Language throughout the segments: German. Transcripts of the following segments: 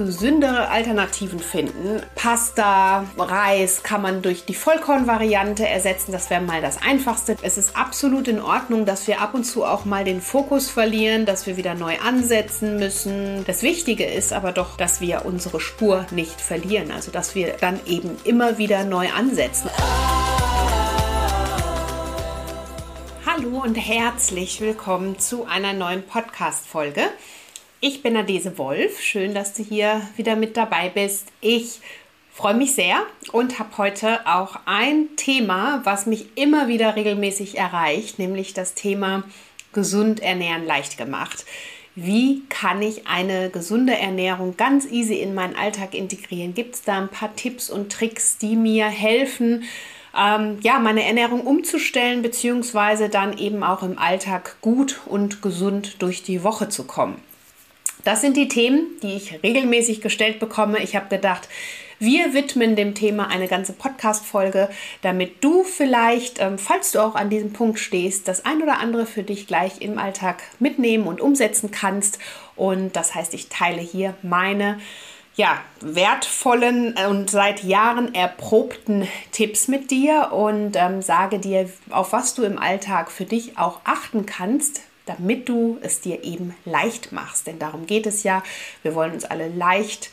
gesündere Alternativen finden. Pasta, Reis kann man durch die Vollkornvariante ersetzen. Das wäre mal das Einfachste. Es ist absolut in Ordnung, dass wir ab und zu auch mal den Fokus verlieren, dass wir wieder neu ansetzen müssen. Das Wichtige ist aber doch, dass wir unsere Spur nicht verlieren. Also, dass wir dann eben immer wieder neu ansetzen. Hallo und herzlich willkommen zu einer neuen Podcast-Folge. Ich bin Adese Wolf. Schön, dass du hier wieder mit dabei bist. Ich freue mich sehr und habe heute auch ein Thema, was mich immer wieder regelmäßig erreicht, nämlich das Thema gesund ernähren leicht gemacht. Wie kann ich eine gesunde Ernährung ganz easy in meinen Alltag integrieren? Gibt es da ein paar Tipps und Tricks, die mir helfen, ähm, ja, meine Ernährung umzustellen, beziehungsweise dann eben auch im Alltag gut und gesund durch die Woche zu kommen? Das sind die Themen, die ich regelmäßig gestellt bekomme. Ich habe gedacht, wir widmen dem Thema eine ganze Podcast-Folge, damit du vielleicht, ähm, falls du auch an diesem Punkt stehst, das ein oder andere für dich gleich im Alltag mitnehmen und umsetzen kannst. Und das heißt, ich teile hier meine ja, wertvollen und seit Jahren erprobten Tipps mit dir und ähm, sage dir, auf was du im Alltag für dich auch achten kannst, damit du es dir eben leicht machst. Denn darum geht es ja. Wir wollen uns alle leicht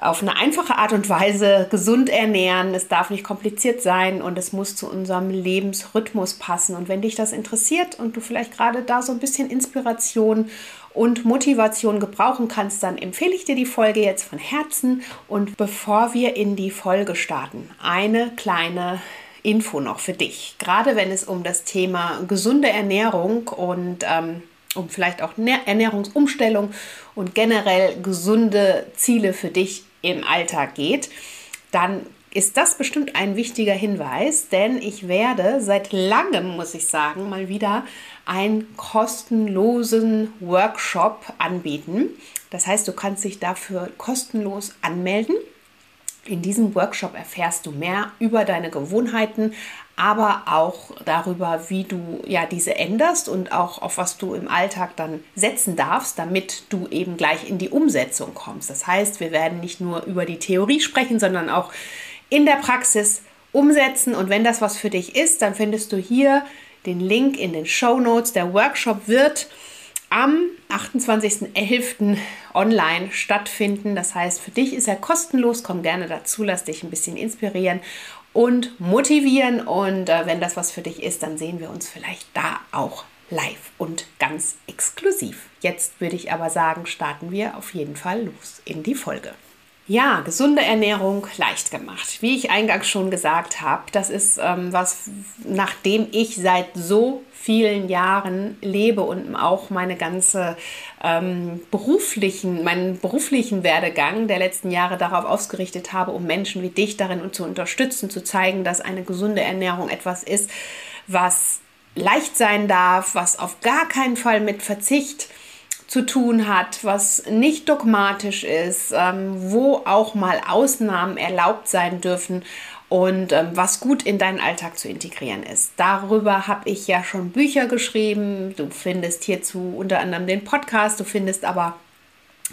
auf eine einfache Art und Weise gesund ernähren. Es darf nicht kompliziert sein und es muss zu unserem Lebensrhythmus passen. Und wenn dich das interessiert und du vielleicht gerade da so ein bisschen Inspiration und Motivation gebrauchen kannst, dann empfehle ich dir die Folge jetzt von Herzen. Und bevor wir in die Folge starten, eine kleine Info noch für dich. Gerade wenn es um das Thema gesunde Ernährung und ähm, um vielleicht auch Ernährungsumstellung und generell gesunde Ziele für dich im Alltag geht, dann ist das bestimmt ein wichtiger Hinweis, denn ich werde seit langem, muss ich sagen, mal wieder einen kostenlosen Workshop anbieten. Das heißt, du kannst dich dafür kostenlos anmelden. In diesem Workshop erfährst du mehr über deine Gewohnheiten, aber auch darüber, wie du ja diese änderst und auch auf was du im Alltag dann setzen darfst, damit du eben gleich in die Umsetzung kommst. Das heißt, wir werden nicht nur über die Theorie sprechen, sondern auch in der Praxis umsetzen. Und wenn das was für dich ist, dann findest du hier den Link in den Show Notes. Der Workshop wird am 28.11. online stattfinden. Das heißt, für dich ist er kostenlos. Komm gerne dazu, lass dich ein bisschen inspirieren und motivieren. Und äh, wenn das was für dich ist, dann sehen wir uns vielleicht da auch live und ganz exklusiv. Jetzt würde ich aber sagen, starten wir auf jeden Fall los in die Folge. Ja, gesunde Ernährung leicht gemacht. Wie ich eingangs schon gesagt habe, das ist ähm, was, nachdem ich seit so vielen Jahren lebe und auch meine ganze ähm, beruflichen, meinen beruflichen Werdegang der letzten Jahre darauf ausgerichtet habe, um Menschen wie dich darin zu unterstützen, zu zeigen, dass eine gesunde Ernährung etwas ist, was leicht sein darf, was auf gar keinen Fall mit Verzicht zu tun hat, was nicht dogmatisch ist, ähm, wo auch mal Ausnahmen erlaubt sein dürfen und ähm, was gut in deinen Alltag zu integrieren ist. Darüber habe ich ja schon Bücher geschrieben. Du findest hierzu unter anderem den Podcast, du findest aber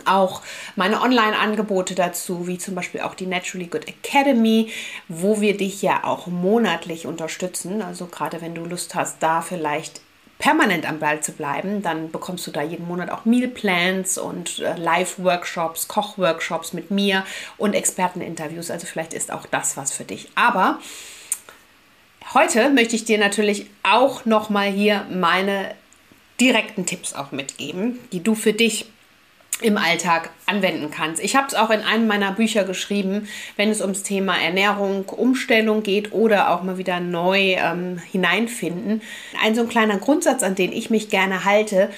auch meine Online-Angebote dazu, wie zum Beispiel auch die Naturally Good Academy, wo wir dich ja auch monatlich unterstützen. Also gerade wenn du Lust hast, da vielleicht permanent am Ball zu bleiben, dann bekommst du da jeden Monat auch Mealplans und äh, Live-Workshops, Koch-Workshops mit mir und Experteninterviews. Also vielleicht ist auch das was für dich. Aber heute möchte ich dir natürlich auch noch mal hier meine direkten Tipps auch mitgeben, die du für dich im Alltag anwenden kannst. Ich habe es auch in einem meiner Bücher geschrieben, wenn es ums Thema Ernährung, Umstellung geht oder auch mal wieder neu ähm, hineinfinden. Ein so ein kleiner Grundsatz, an den ich mich gerne halte,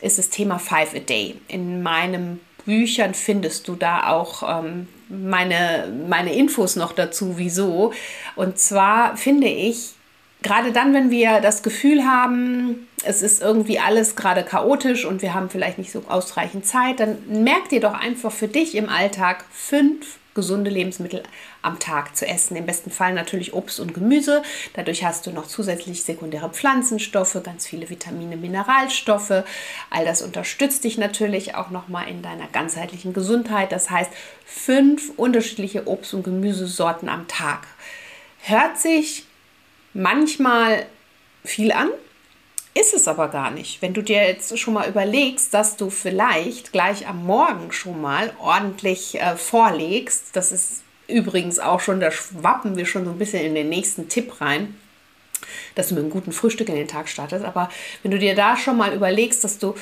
ist das Thema Five a Day. In meinen Büchern findest du da auch ähm, meine, meine Infos noch dazu, wieso. Und zwar finde ich, gerade dann, wenn wir das Gefühl haben, es ist irgendwie alles gerade chaotisch und wir haben vielleicht nicht so ausreichend Zeit, dann merk dir doch einfach für dich im Alltag fünf gesunde Lebensmittel am Tag zu essen. Im besten Fall natürlich Obst und Gemüse. Dadurch hast du noch zusätzlich sekundäre Pflanzenstoffe, ganz viele Vitamine, Mineralstoffe. All das unterstützt dich natürlich auch nochmal in deiner ganzheitlichen Gesundheit. Das heißt, fünf unterschiedliche Obst- und Gemüsesorten am Tag. Hört sich manchmal viel an, ist es aber gar nicht. Wenn du dir jetzt schon mal überlegst, dass du vielleicht gleich am Morgen schon mal ordentlich äh, vorlegst, das ist übrigens auch schon, da schwappen wir schon so ein bisschen in den nächsten Tipp rein, dass du mit einem guten Frühstück in den Tag startest. Aber wenn du dir da schon mal überlegst, dass du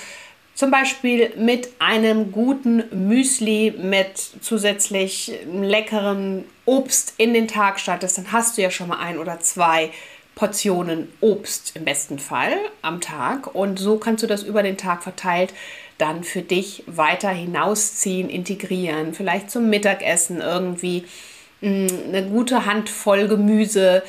zum Beispiel mit einem guten Müsli mit zusätzlich leckerem Obst in den Tag startest, dann hast du ja schon mal ein oder zwei Portionen Obst im besten Fall am Tag. Und so kannst du das über den Tag verteilt dann für dich weiter hinausziehen, integrieren. Vielleicht zum Mittagessen irgendwie mm, eine gute Handvoll Gemüse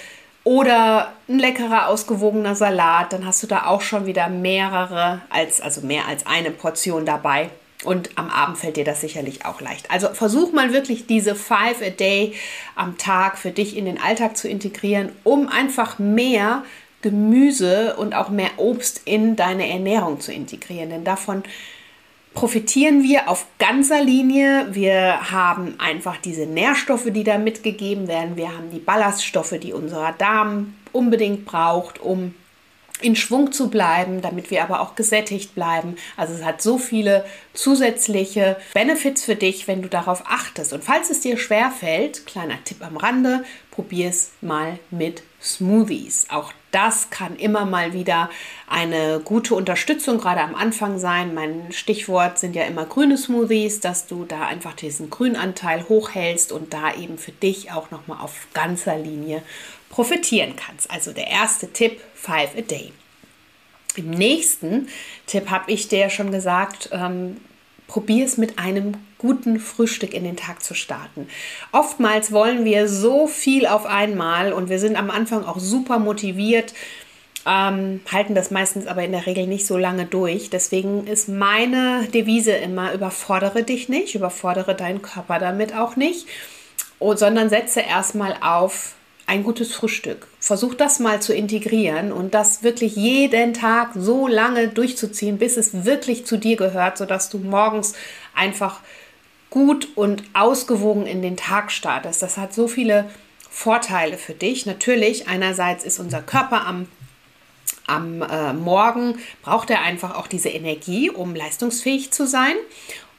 oder ein leckerer, ausgewogener Salat. Dann hast du da auch schon wieder mehrere, als, also mehr als eine Portion dabei. Und am Abend fällt dir das sicherlich auch leicht. Also versuch mal wirklich diese Five a Day am Tag für dich in den Alltag zu integrieren, um einfach mehr Gemüse und auch mehr Obst in deine Ernährung zu integrieren. Denn davon profitieren wir auf ganzer Linie. Wir haben einfach diese Nährstoffe, die da mitgegeben werden. Wir haben die Ballaststoffe, die unser Darm unbedingt braucht, um in Schwung zu bleiben, damit wir aber auch gesättigt bleiben. Also es hat so viele zusätzliche Benefits für dich, wenn du darauf achtest. Und falls es dir schwer fällt, kleiner Tipp am Rande, probier es mal mit Smoothies. Auch das kann immer mal wieder eine gute Unterstützung gerade am Anfang sein. Mein Stichwort sind ja immer grüne Smoothies, dass du da einfach diesen Grünanteil hochhältst und da eben für dich auch noch mal auf ganzer Linie profitieren kannst. Also der erste Tipp, five a day. Im nächsten Tipp habe ich dir schon gesagt, ähm, probier es mit einem guten Frühstück in den Tag zu starten. Oftmals wollen wir so viel auf einmal und wir sind am Anfang auch super motiviert, ähm, halten das meistens aber in der Regel nicht so lange durch. Deswegen ist meine Devise immer, überfordere dich nicht, überfordere deinen Körper damit auch nicht, sondern setze erstmal auf ein gutes Frühstück. Versuch das mal zu integrieren und das wirklich jeden Tag so lange durchzuziehen, bis es wirklich zu dir gehört, sodass du morgens einfach gut und ausgewogen in den Tag startest. Das hat so viele Vorteile für dich. Natürlich, einerseits ist unser Körper am am äh, Morgen braucht er einfach auch diese Energie, um leistungsfähig zu sein.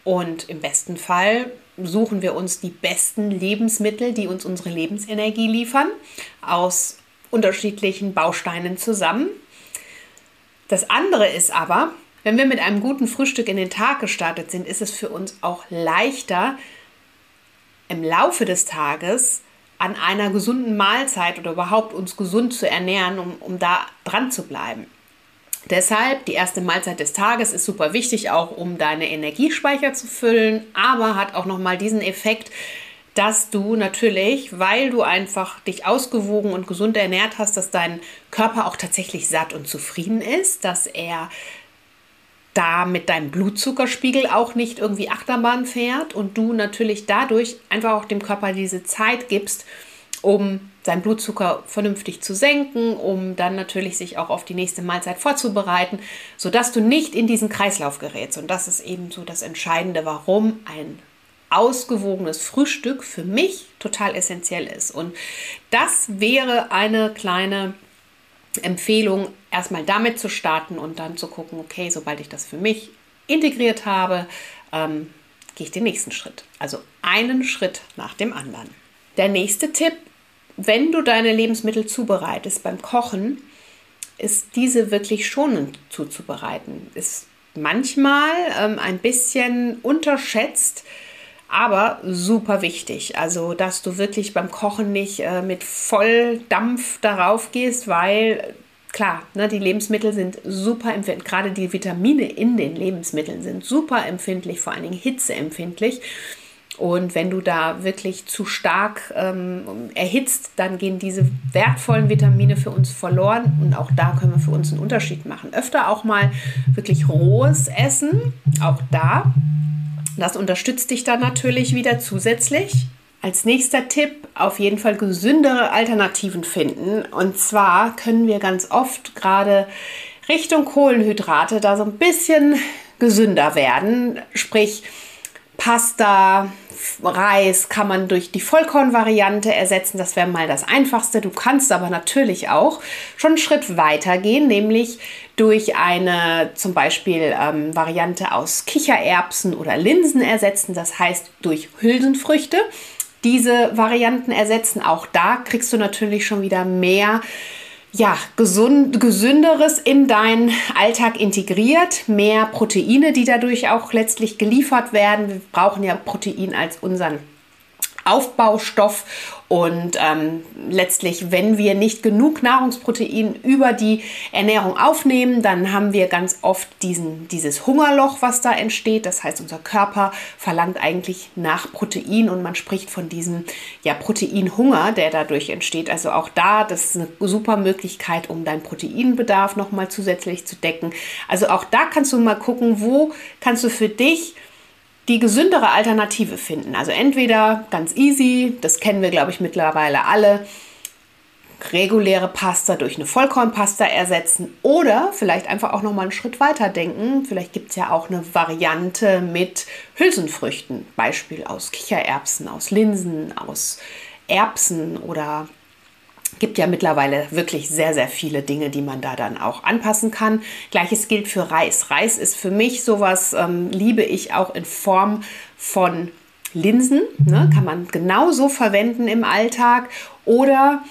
Und im besten Fall suchen wir uns die besten Lebensmittel, die uns unsere Lebensenergie liefern, aus unterschiedlichen Bausteinen zusammen. Das andere ist aber, wenn wir mit einem guten Frühstück in den Tag gestartet sind, ist es für uns auch leichter, im Laufe des Tages an einer gesunden Mahlzeit oder überhaupt uns gesund zu ernähren, um, um da dran zu bleiben. Deshalb, die erste Mahlzeit des Tages ist super wichtig, auch um deine Energiespeicher zu füllen, aber hat auch nochmal diesen Effekt, dass du natürlich, weil du einfach dich ausgewogen und gesund ernährt hast, dass dein Körper auch tatsächlich satt und zufrieden ist, dass er da mit deinem Blutzuckerspiegel auch nicht irgendwie Achterbahn fährt und du natürlich dadurch einfach auch dem Körper diese Zeit gibst, um seinen Blutzucker vernünftig zu senken, um dann natürlich sich auch auf die nächste Mahlzeit vorzubereiten, sodass du nicht in diesen Kreislauf gerätst. Und das ist eben so das Entscheidende, warum ein ausgewogenes Frühstück für mich total essentiell ist. Und das wäre eine kleine Empfehlung, erstmal damit zu starten und dann zu gucken, okay, sobald ich das für mich integriert habe, ähm, gehe ich den nächsten Schritt. Also einen Schritt nach dem anderen. Der nächste Tipp wenn du deine Lebensmittel zubereitest beim Kochen, ist diese wirklich schonend zuzubereiten. Ist manchmal ähm, ein bisschen unterschätzt, aber super wichtig. Also, dass du wirklich beim Kochen nicht äh, mit Volldampf darauf gehst, weil klar, ne, die Lebensmittel sind super empfindlich, gerade die Vitamine in den Lebensmitteln sind super empfindlich, vor allen Dingen hitzeempfindlich. Und wenn du da wirklich zu stark ähm, erhitzt, dann gehen diese wertvollen Vitamine für uns verloren. Und auch da können wir für uns einen Unterschied machen. Öfter auch mal wirklich rohes Essen, auch da. Das unterstützt dich dann natürlich wieder zusätzlich. als nächster Tipp auf jeden Fall gesündere Alternativen finden. Und zwar können wir ganz oft gerade Richtung Kohlenhydrate da so ein bisschen gesünder werden. Sprich, Pasta, Reis kann man durch die Vollkornvariante ersetzen. Das wäre mal das Einfachste. Du kannst aber natürlich auch schon einen Schritt weiter gehen, nämlich durch eine zum Beispiel ähm, Variante aus Kichererbsen oder Linsen ersetzen. Das heißt durch Hülsenfrüchte diese Varianten ersetzen. Auch da kriegst du natürlich schon wieder mehr ja, gesund, gesünderes in deinen Alltag integriert, mehr Proteine, die dadurch auch letztlich geliefert werden. Wir brauchen ja Protein als unseren Aufbaustoff und ähm, letztlich, wenn wir nicht genug Nahrungsprotein über die Ernährung aufnehmen, dann haben wir ganz oft diesen, dieses Hungerloch, was da entsteht. Das heißt, unser Körper verlangt eigentlich nach Protein und man spricht von diesem ja, Proteinhunger, der dadurch entsteht. Also auch da, das ist eine super Möglichkeit, um deinen Proteinbedarf nochmal zusätzlich zu decken. Also auch da kannst du mal gucken, wo kannst du für dich die gesündere Alternative finden. Also entweder ganz easy, das kennen wir, glaube ich, mittlerweile alle, reguläre Pasta durch eine Vollkornpasta ersetzen oder vielleicht einfach auch noch mal einen Schritt weiter denken. Vielleicht gibt es ja auch eine Variante mit Hülsenfrüchten, Beispiel aus Kichererbsen, aus Linsen, aus Erbsen oder gibt ja mittlerweile wirklich sehr, sehr viele Dinge, die man da dann auch anpassen kann. Gleiches gilt für Reis. Reis ist für mich sowas, ähm, liebe ich auch in Form von Linsen. Ne? Kann man genauso verwenden im Alltag. Oder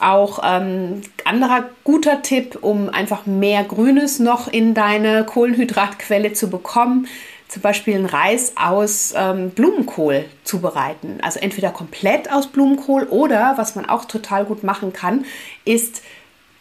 auch ähm, anderer guter Tipp, um einfach mehr Grünes noch in deine Kohlenhydratquelle zu bekommen zum Beispiel einen Reis aus ähm, Blumenkohl zubereiten. Also entweder komplett aus Blumenkohl oder, was man auch total gut machen kann, ist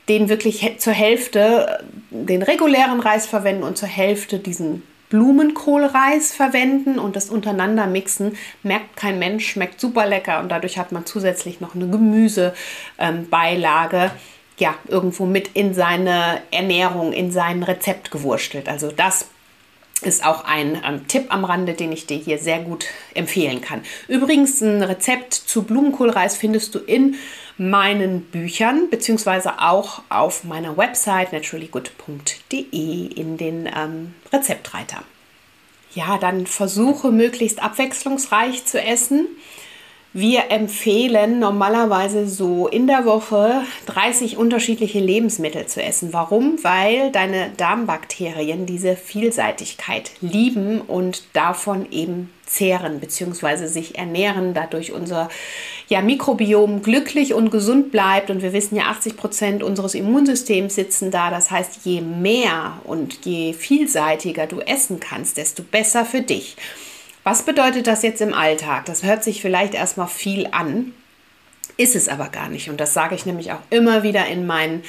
den wirklich zur Hälfte den regulären Reis verwenden und zur Hälfte diesen Blumenkohlreis verwenden und das untereinander mixen. Merkt kein Mensch, schmeckt super lecker und dadurch hat man zusätzlich noch eine Gemüsebeilage. Ähm, ja, irgendwo mit in seine Ernährung, in sein Rezept gewurstelt. Also das ist auch ein ähm, Tipp am Rande, den ich dir hier sehr gut empfehlen kann. Übrigens, ein Rezept zu Blumenkohlreis findest du in meinen Büchern, beziehungsweise auch auf meiner Website naturallygood.de in den ähm, Rezeptreiter. Ja, dann versuche möglichst abwechslungsreich zu essen. Wir empfehlen normalerweise so in der Woche 30 unterschiedliche Lebensmittel zu essen. Warum? Weil deine Darmbakterien diese Vielseitigkeit lieben und davon eben zehren bzw. sich ernähren, dadurch unser ja, Mikrobiom glücklich und gesund bleibt. Und wir wissen ja, 80 Prozent unseres Immunsystems sitzen da. Das heißt, je mehr und je vielseitiger du essen kannst, desto besser für dich. Was bedeutet das jetzt im Alltag? Das hört sich vielleicht erstmal viel an, ist es aber gar nicht. Und das sage ich nämlich auch immer wieder in meinen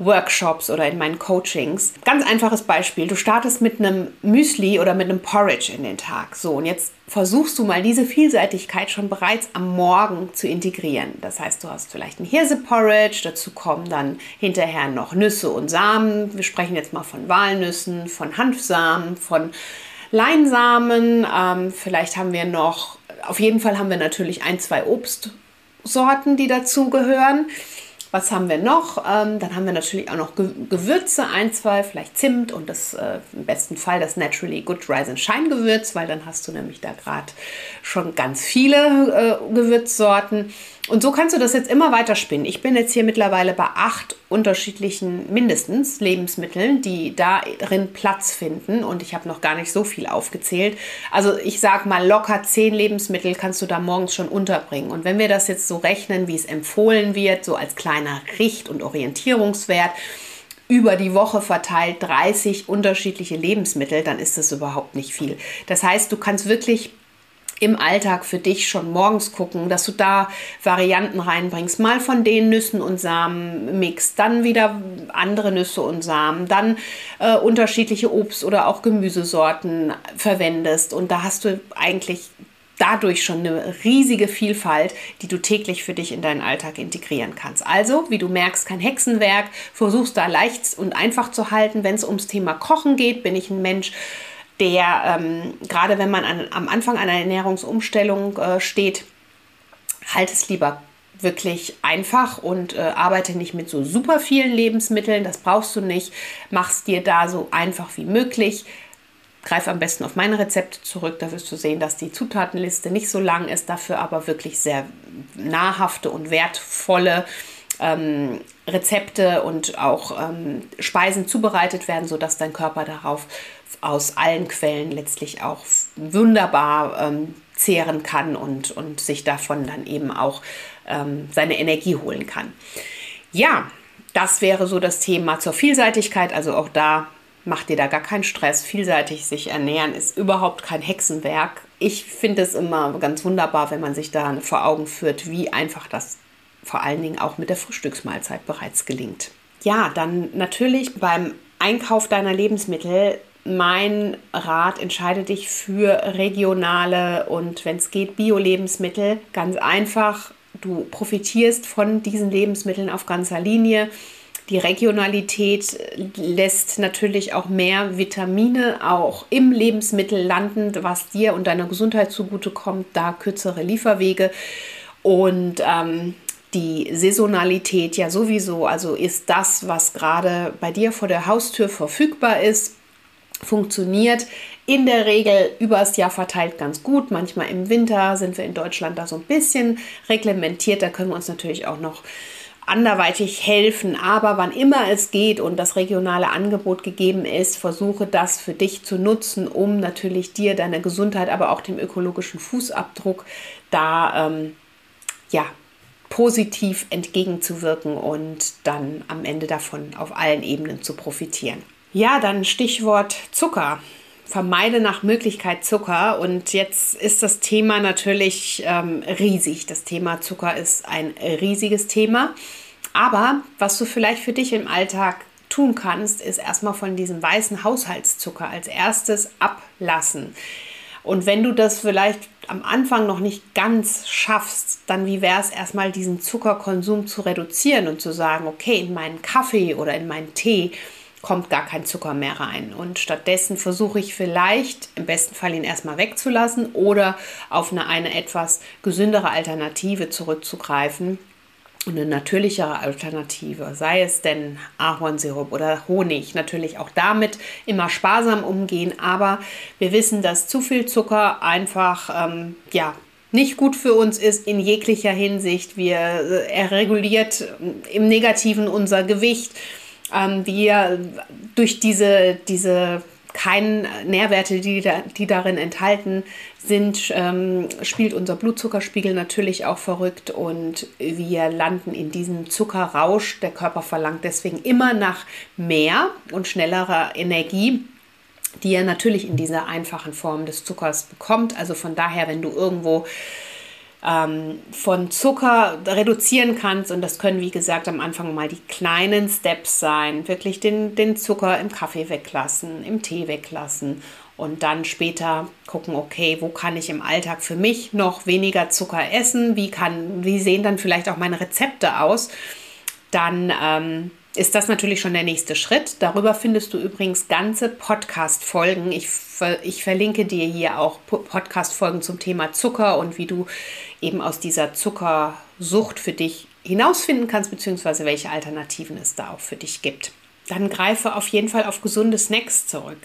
Workshops oder in meinen Coachings. Ganz einfaches Beispiel. Du startest mit einem Müsli oder mit einem Porridge in den Tag. So, und jetzt versuchst du mal diese Vielseitigkeit schon bereits am Morgen zu integrieren. Das heißt, du hast vielleicht ein Hirse-Porridge, dazu kommen dann hinterher noch Nüsse und Samen. Wir sprechen jetzt mal von Walnüssen, von Hanfsamen, von Leinsamen. Ähm, vielleicht haben wir noch, auf jeden Fall haben wir natürlich ein, zwei Obstsorten, die dazugehören. Was haben wir noch? Ähm, dann haben wir natürlich auch noch Gewürze, ein, zwei, vielleicht Zimt und das äh, im besten Fall das Naturally Good Rise and Shine Gewürz, weil dann hast du nämlich da gerade schon ganz viele äh, Gewürzsorten. Und so kannst du das jetzt immer weiter spinnen. Ich bin jetzt hier mittlerweile bei acht unterschiedlichen mindestens Lebensmitteln, die darin Platz finden. Und ich habe noch gar nicht so viel aufgezählt. Also ich sage mal, locker zehn Lebensmittel kannst du da morgens schon unterbringen. Und wenn wir das jetzt so rechnen, wie es empfohlen wird, so als kleiner Richt- und Orientierungswert, über die Woche verteilt 30 unterschiedliche Lebensmittel, dann ist das überhaupt nicht viel. Das heißt, du kannst wirklich im Alltag für dich schon morgens gucken, dass du da Varianten reinbringst. Mal von den Nüssen und Samen mixt, dann wieder andere Nüsse und Samen, dann äh, unterschiedliche Obst- oder auch Gemüsesorten verwendest. Und da hast du eigentlich dadurch schon eine riesige Vielfalt, die du täglich für dich in deinen Alltag integrieren kannst. Also, wie du merkst, kein Hexenwerk, versuchst da leicht und einfach zu halten. Wenn es ums Thema Kochen geht, bin ich ein Mensch, der ähm, gerade wenn man an, am Anfang einer Ernährungsumstellung äh, steht, halt es lieber wirklich einfach und äh, arbeite nicht mit so super vielen Lebensmitteln. Das brauchst du nicht. Mach es dir da so einfach wie möglich. Greif am besten auf meine Rezepte zurück. Da wirst du sehen, dass die Zutatenliste nicht so lang ist, dafür aber wirklich sehr nahrhafte und wertvolle ähm, Rezepte und auch ähm, Speisen zubereitet werden, sodass dein Körper darauf aus allen Quellen letztlich auch wunderbar ähm, zehren kann und, und sich davon dann eben auch ähm, seine Energie holen kann. Ja, das wäre so das Thema zur Vielseitigkeit. Also auch da macht dir da gar keinen Stress. Vielseitig sich ernähren ist überhaupt kein Hexenwerk. Ich finde es immer ganz wunderbar, wenn man sich da vor Augen führt, wie einfach das vor allen Dingen auch mit der Frühstücksmahlzeit bereits gelingt. Ja, dann natürlich beim Einkauf deiner Lebensmittel mein Rat, entscheide dich für regionale und wenn es geht, Bio-Lebensmittel. Ganz einfach, du profitierst von diesen Lebensmitteln auf ganzer Linie. Die Regionalität lässt natürlich auch mehr Vitamine auch im Lebensmittel landen, was dir und deiner Gesundheit zugutekommt, da kürzere Lieferwege. Und ähm, die Saisonalität ja sowieso, also ist das, was gerade bei dir vor der Haustür verfügbar ist, funktioniert in der Regel übers Jahr verteilt ganz gut. Manchmal im Winter sind wir in Deutschland da so ein bisschen reglementiert. Da können wir uns natürlich auch noch anderweitig helfen. Aber wann immer es geht und das regionale Angebot gegeben ist, versuche das für dich zu nutzen, um natürlich dir, deiner Gesundheit, aber auch dem ökologischen Fußabdruck da ähm, ja, positiv entgegenzuwirken und dann am Ende davon auf allen Ebenen zu profitieren. Ja, dann Stichwort Zucker. Vermeide nach Möglichkeit Zucker. Und jetzt ist das Thema natürlich ähm, riesig. Das Thema Zucker ist ein riesiges Thema. Aber was du vielleicht für dich im Alltag tun kannst, ist erstmal von diesem weißen Haushaltszucker als erstes ablassen. Und wenn du das vielleicht am Anfang noch nicht ganz schaffst, dann wie wäre es erstmal diesen Zuckerkonsum zu reduzieren und zu sagen, okay, in meinen Kaffee oder in meinen Tee kommt gar kein Zucker mehr rein. Und stattdessen versuche ich vielleicht, im besten Fall ihn erstmal wegzulassen oder auf eine, eine etwas gesündere Alternative zurückzugreifen eine natürlichere Alternative, sei es denn Ahornsirup oder Honig, natürlich auch damit immer sparsam umgehen, aber wir wissen, dass zu viel Zucker einfach ähm, ja nicht gut für uns ist in jeglicher Hinsicht. Wir, äh, er reguliert im Negativen unser Gewicht. Ähm, wir durch diese, diese keinen Nährwerte, die, da, die darin enthalten sind, ähm, spielt unser Blutzuckerspiegel natürlich auch verrückt und wir landen in diesem Zuckerrausch. Der Körper verlangt deswegen immer nach mehr und schnellerer Energie die er natürlich in dieser einfachen Form des Zuckers bekommt. Also von daher, wenn du irgendwo ähm, von Zucker reduzieren kannst. Und das können, wie gesagt, am Anfang mal die kleinen Steps sein. Wirklich den, den Zucker im Kaffee weglassen, im Tee weglassen. Und dann später gucken, okay, wo kann ich im Alltag für mich noch weniger Zucker essen? Wie, kann, wie sehen dann vielleicht auch meine Rezepte aus? Dann ähm, ist das natürlich schon der nächste Schritt. Darüber findest du übrigens ganze Podcast-Folgen. Ich, ich verlinke dir hier auch Podcast-Folgen zum Thema Zucker und wie du eben aus dieser Zuckersucht für dich hinausfinden kannst, beziehungsweise welche Alternativen es da auch für dich gibt. Dann greife auf jeden Fall auf gesunde Snacks zurück.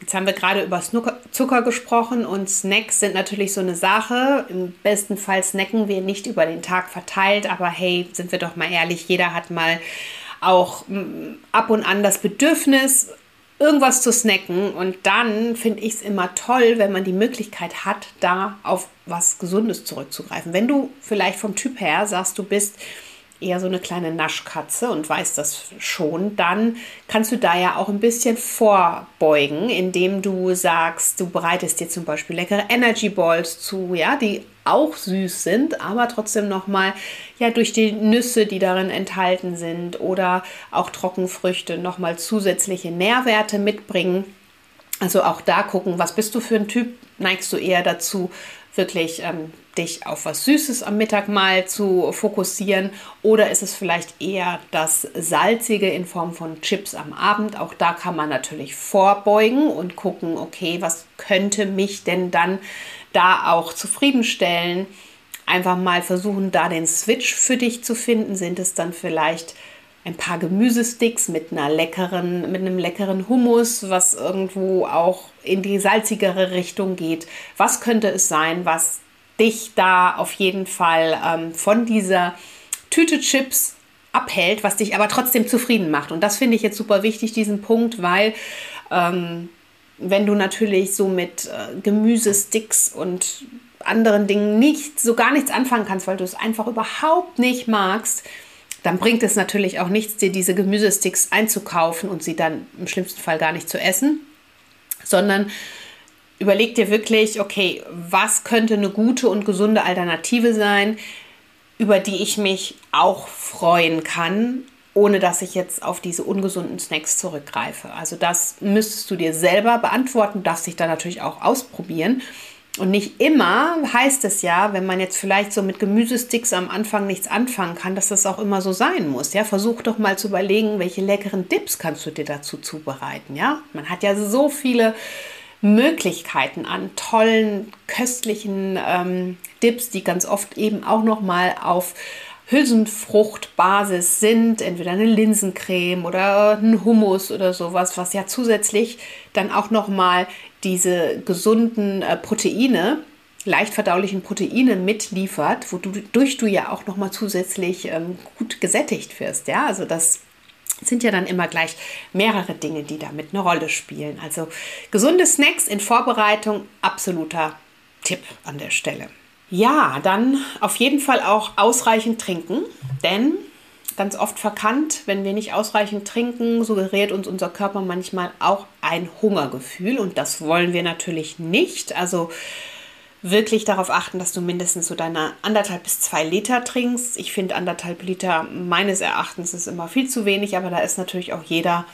Jetzt haben wir gerade über Zucker gesprochen und Snacks sind natürlich so eine Sache. Im besten Fall snacken wir nicht über den Tag verteilt, aber hey, sind wir doch mal ehrlich, jeder hat mal auch mm, ab und an das Bedürfnis, irgendwas zu snacken. Und dann finde ich es immer toll, wenn man die Möglichkeit hat, da auf was Gesundes zurückzugreifen. Wenn du vielleicht vom Typ her sagst, du bist eher so eine kleine Naschkatze und weißt das schon, dann kannst du da ja auch ein bisschen vorbeugen, indem du sagst, du bereitest dir zum Beispiel leckere Energy Balls zu, ja, die auch süß sind, aber trotzdem nochmal ja durch die Nüsse, die darin enthalten sind oder auch Trockenfrüchte nochmal zusätzliche Nährwerte mitbringen. Also auch da gucken, was bist du für ein Typ? Neigst du eher dazu, wirklich ähm, dich auf was Süßes am Mittag mal zu fokussieren oder ist es vielleicht eher das Salzige in Form von Chips am Abend? Auch da kann man natürlich vorbeugen und gucken, okay, was könnte mich denn dann da auch zufriedenstellen? einfach mal versuchen, da den Switch für dich zu finden. Sind es dann vielleicht ein paar Gemüsesticks mit einer leckeren, mit einem leckeren Hummus, was irgendwo auch in die salzigere Richtung geht. Was könnte es sein, was dich da auf jeden Fall ähm, von dieser Tüte Chips abhält, was dich aber trotzdem zufrieden macht. Und das finde ich jetzt super wichtig, diesen Punkt, weil ähm, wenn du natürlich so mit äh, Gemüsesticks und anderen Dingen nicht, so gar nichts anfangen kannst, weil du es einfach überhaupt nicht magst, dann bringt es natürlich auch nichts, dir diese Gemüsesticks einzukaufen und sie dann im schlimmsten Fall gar nicht zu essen, sondern überleg dir wirklich, okay, was könnte eine gute und gesunde Alternative sein, über die ich mich auch freuen kann, ohne dass ich jetzt auf diese ungesunden Snacks zurückgreife. Also das müsstest du dir selber beantworten, darfst dich dann natürlich auch ausprobieren. Und nicht immer heißt es ja, wenn man jetzt vielleicht so mit Gemüsesticks am Anfang nichts anfangen kann, dass das auch immer so sein muss. Ja, versuch doch mal zu überlegen, welche leckeren Dips kannst du dir dazu zubereiten. Ja, man hat ja so viele Möglichkeiten an tollen, köstlichen ähm, Dips, die ganz oft eben auch noch mal auf Hülsenfruchtbasis sind, entweder eine Linsencreme oder ein Hummus oder sowas, was ja zusätzlich dann auch noch mal diese gesunden äh, Proteine, leicht verdaulichen Proteine mitliefert, wodurch du ja auch nochmal zusätzlich ähm, gut gesättigt wirst. Ja, also das sind ja dann immer gleich mehrere Dinge, die damit eine Rolle spielen. Also gesunde Snacks in Vorbereitung, absoluter Tipp an der Stelle. Ja, dann auf jeden Fall auch ausreichend trinken, denn ganz oft verkannt. Wenn wir nicht ausreichend trinken, suggeriert uns unser Körper manchmal auch ein Hungergefühl und das wollen wir natürlich nicht. Also wirklich darauf achten, dass du mindestens so deine anderthalb bis zwei Liter trinkst. Ich finde anderthalb Liter meines Erachtens ist immer viel zu wenig, aber da ist natürlich auch jeder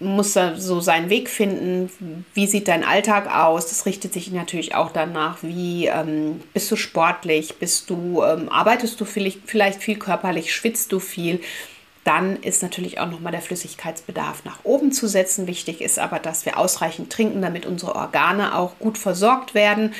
muss da so seinen Weg finden. Wie sieht dein Alltag aus? Das richtet sich natürlich auch danach, wie ähm, bist du sportlich, bist du, ähm, arbeitest du vielleicht, vielleicht viel körperlich, schwitzt du viel. Dann ist natürlich auch nochmal der Flüssigkeitsbedarf nach oben zu setzen. Wichtig ist aber, dass wir ausreichend trinken, damit unsere Organe auch gut versorgt werden.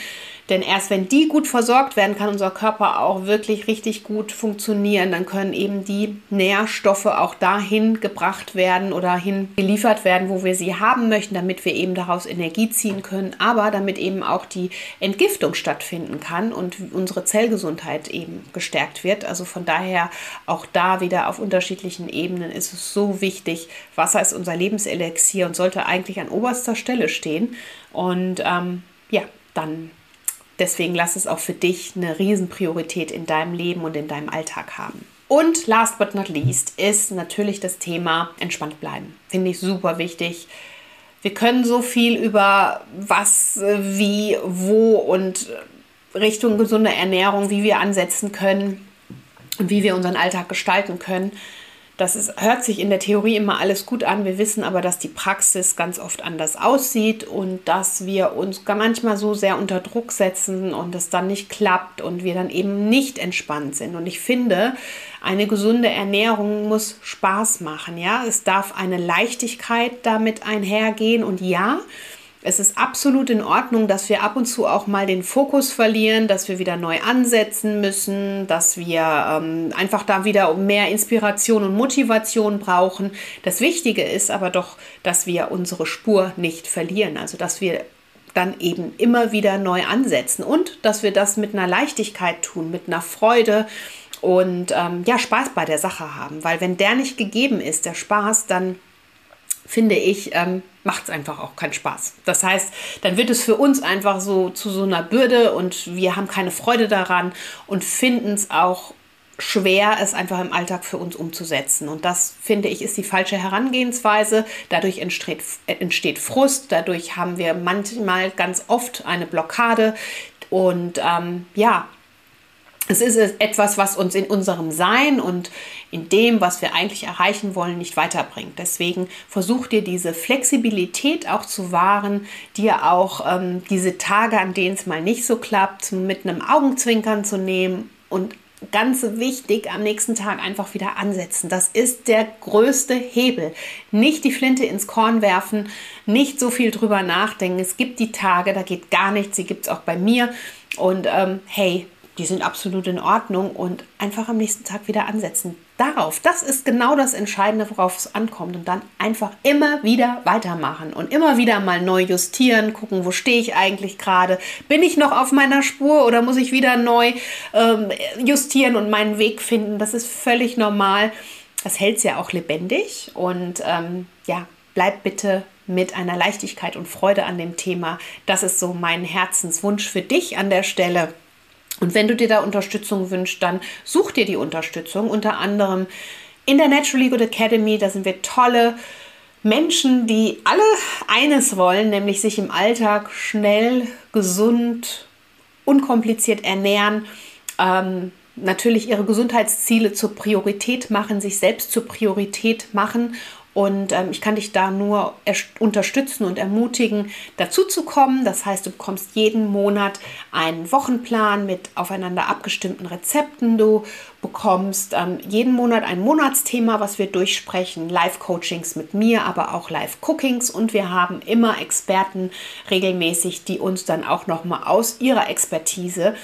Denn erst wenn die gut versorgt werden, kann unser Körper auch wirklich richtig gut funktionieren. Dann können eben die Nährstoffe auch dahin gebracht werden oder hin geliefert werden, wo wir sie haben möchten, damit wir eben daraus Energie ziehen können, aber damit eben auch die Entgiftung stattfinden kann und unsere Zellgesundheit eben gestärkt wird. Also von daher auch da wieder auf unterschiedlichen Ebenen ist es so wichtig. Wasser ist unser Lebenselixier und sollte eigentlich an oberster Stelle stehen. Und ähm, ja, dann Deswegen lass es auch für dich eine Riesenpriorität in deinem Leben und in deinem Alltag haben. Und last but not least ist natürlich das Thema entspannt bleiben. Finde ich super wichtig. Wir können so viel über was, wie, wo und Richtung gesunde Ernährung, wie wir ansetzen können und wie wir unseren Alltag gestalten können. Das ist, hört sich in der Theorie immer alles gut an. Wir wissen aber, dass die Praxis ganz oft anders aussieht und dass wir uns manchmal so sehr unter Druck setzen und es dann nicht klappt und wir dann eben nicht entspannt sind. Und ich finde, eine gesunde Ernährung muss Spaß machen. Ja, es darf eine Leichtigkeit damit einhergehen und ja, es ist absolut in Ordnung, dass wir ab und zu auch mal den Fokus verlieren, dass wir wieder neu ansetzen müssen, dass wir ähm, einfach da wieder mehr Inspiration und Motivation brauchen. Das Wichtige ist aber doch, dass wir unsere Spur nicht verlieren, also dass wir dann eben immer wieder neu ansetzen und dass wir das mit einer Leichtigkeit tun, mit einer Freude und ähm, ja, Spaß bei der Sache haben, weil wenn der nicht gegeben ist, der Spaß, dann finde ich, ähm, macht es einfach auch keinen Spaß. Das heißt, dann wird es für uns einfach so zu so einer Bürde und wir haben keine Freude daran und finden es auch schwer, es einfach im Alltag für uns umzusetzen. Und das, finde ich, ist die falsche Herangehensweise. Dadurch entsteht, entsteht Frust, dadurch haben wir manchmal ganz oft eine Blockade. Und ähm, ja, es ist etwas, was uns in unserem Sein und in dem, was wir eigentlich erreichen wollen, nicht weiterbringt. Deswegen versuch dir diese Flexibilität auch zu wahren, dir auch ähm, diese Tage, an denen es mal nicht so klappt, mit einem Augenzwinkern zu nehmen und ganz wichtig, am nächsten Tag einfach wieder ansetzen. Das ist der größte Hebel. Nicht die Flinte ins Korn werfen, nicht so viel drüber nachdenken. Es gibt die Tage, da geht gar nichts, sie gibt es auch bei mir. Und ähm, hey, die sind absolut in Ordnung und einfach am nächsten Tag wieder ansetzen. Darauf, das ist genau das Entscheidende, worauf es ankommt. Und dann einfach immer wieder weitermachen und immer wieder mal neu justieren, gucken, wo stehe ich eigentlich gerade. Bin ich noch auf meiner Spur oder muss ich wieder neu ähm, justieren und meinen Weg finden? Das ist völlig normal. Das hält es ja auch lebendig. Und ähm, ja, bleib bitte mit einer Leichtigkeit und Freude an dem Thema. Das ist so mein Herzenswunsch für dich an der Stelle. Und wenn du dir da Unterstützung wünschst, dann such dir die Unterstützung. Unter anderem in der Natural Good Academy, da sind wir tolle Menschen, die alle eines wollen, nämlich sich im Alltag schnell, gesund, unkompliziert ernähren, ähm, natürlich ihre Gesundheitsziele zur Priorität machen, sich selbst zur Priorität machen und ähm, ich kann dich da nur unterstützen und ermutigen, dazu zu kommen. Das heißt, du bekommst jeden Monat einen Wochenplan mit aufeinander abgestimmten Rezepten. Du bekommst ähm, jeden Monat ein Monatsthema, was wir durchsprechen. Live-Coachings mit mir, aber auch Live-Cookings. Und wir haben immer Experten regelmäßig, die uns dann auch nochmal aus ihrer Expertise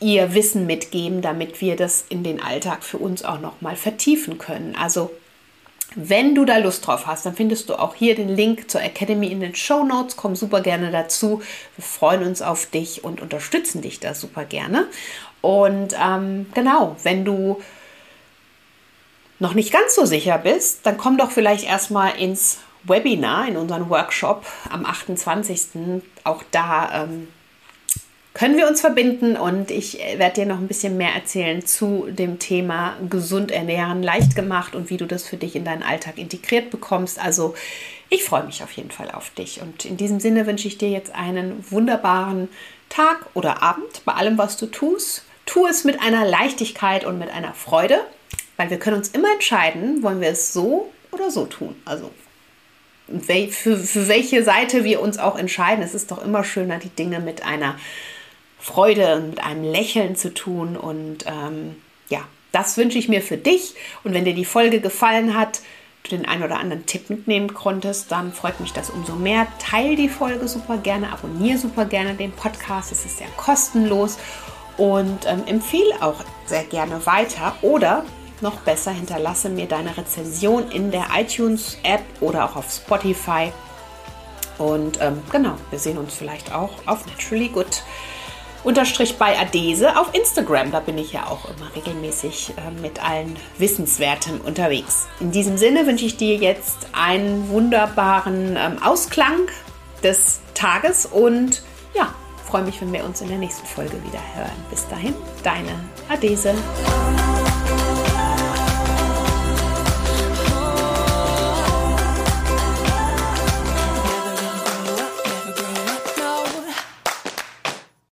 ihr Wissen mitgeben, damit wir das in den Alltag für uns auch nochmal vertiefen können. Also wenn du da Lust drauf hast, dann findest du auch hier den Link zur Academy in den Show Notes. Komm super gerne dazu. Wir freuen uns auf dich und unterstützen dich da super gerne. Und ähm, genau, wenn du noch nicht ganz so sicher bist, dann komm doch vielleicht erstmal ins Webinar, in unseren Workshop am 28. Auch da ähm, können wir uns verbinden und ich äh, werde dir noch ein bisschen mehr erzählen zu dem Thema gesund ernähren, leicht gemacht und wie du das für dich in deinen Alltag integriert bekommst. Also ich freue mich auf jeden Fall auf dich und in diesem Sinne wünsche ich dir jetzt einen wunderbaren Tag oder Abend bei allem, was du tust. Tu es mit einer Leichtigkeit und mit einer Freude, weil wir können uns immer entscheiden, wollen wir es so oder so tun. Also für, für welche Seite wir uns auch entscheiden. Es ist doch immer schöner, die Dinge mit einer Freude und mit einem Lächeln zu tun. Und ähm, ja, das wünsche ich mir für dich. Und wenn dir die Folge gefallen hat, du den einen oder anderen Tipp mitnehmen konntest, dann freut mich das umso mehr. Teil die Folge super gerne, abonniere super gerne den Podcast. Es ist ja kostenlos und ähm, empfehle auch sehr gerne weiter oder noch besser hinterlasse mir deine Rezension in der iTunes App oder auch auf Spotify. Und ähm, genau, wir sehen uns vielleicht auch auf Naturally Good unterstrich bei Adese auf Instagram. Da bin ich ja auch immer regelmäßig äh, mit allen Wissenswerten unterwegs. In diesem Sinne wünsche ich dir jetzt einen wunderbaren ähm, Ausklang des Tages und ja, freue mich, wenn wir uns in der nächsten Folge wieder hören. Bis dahin, deine Adese.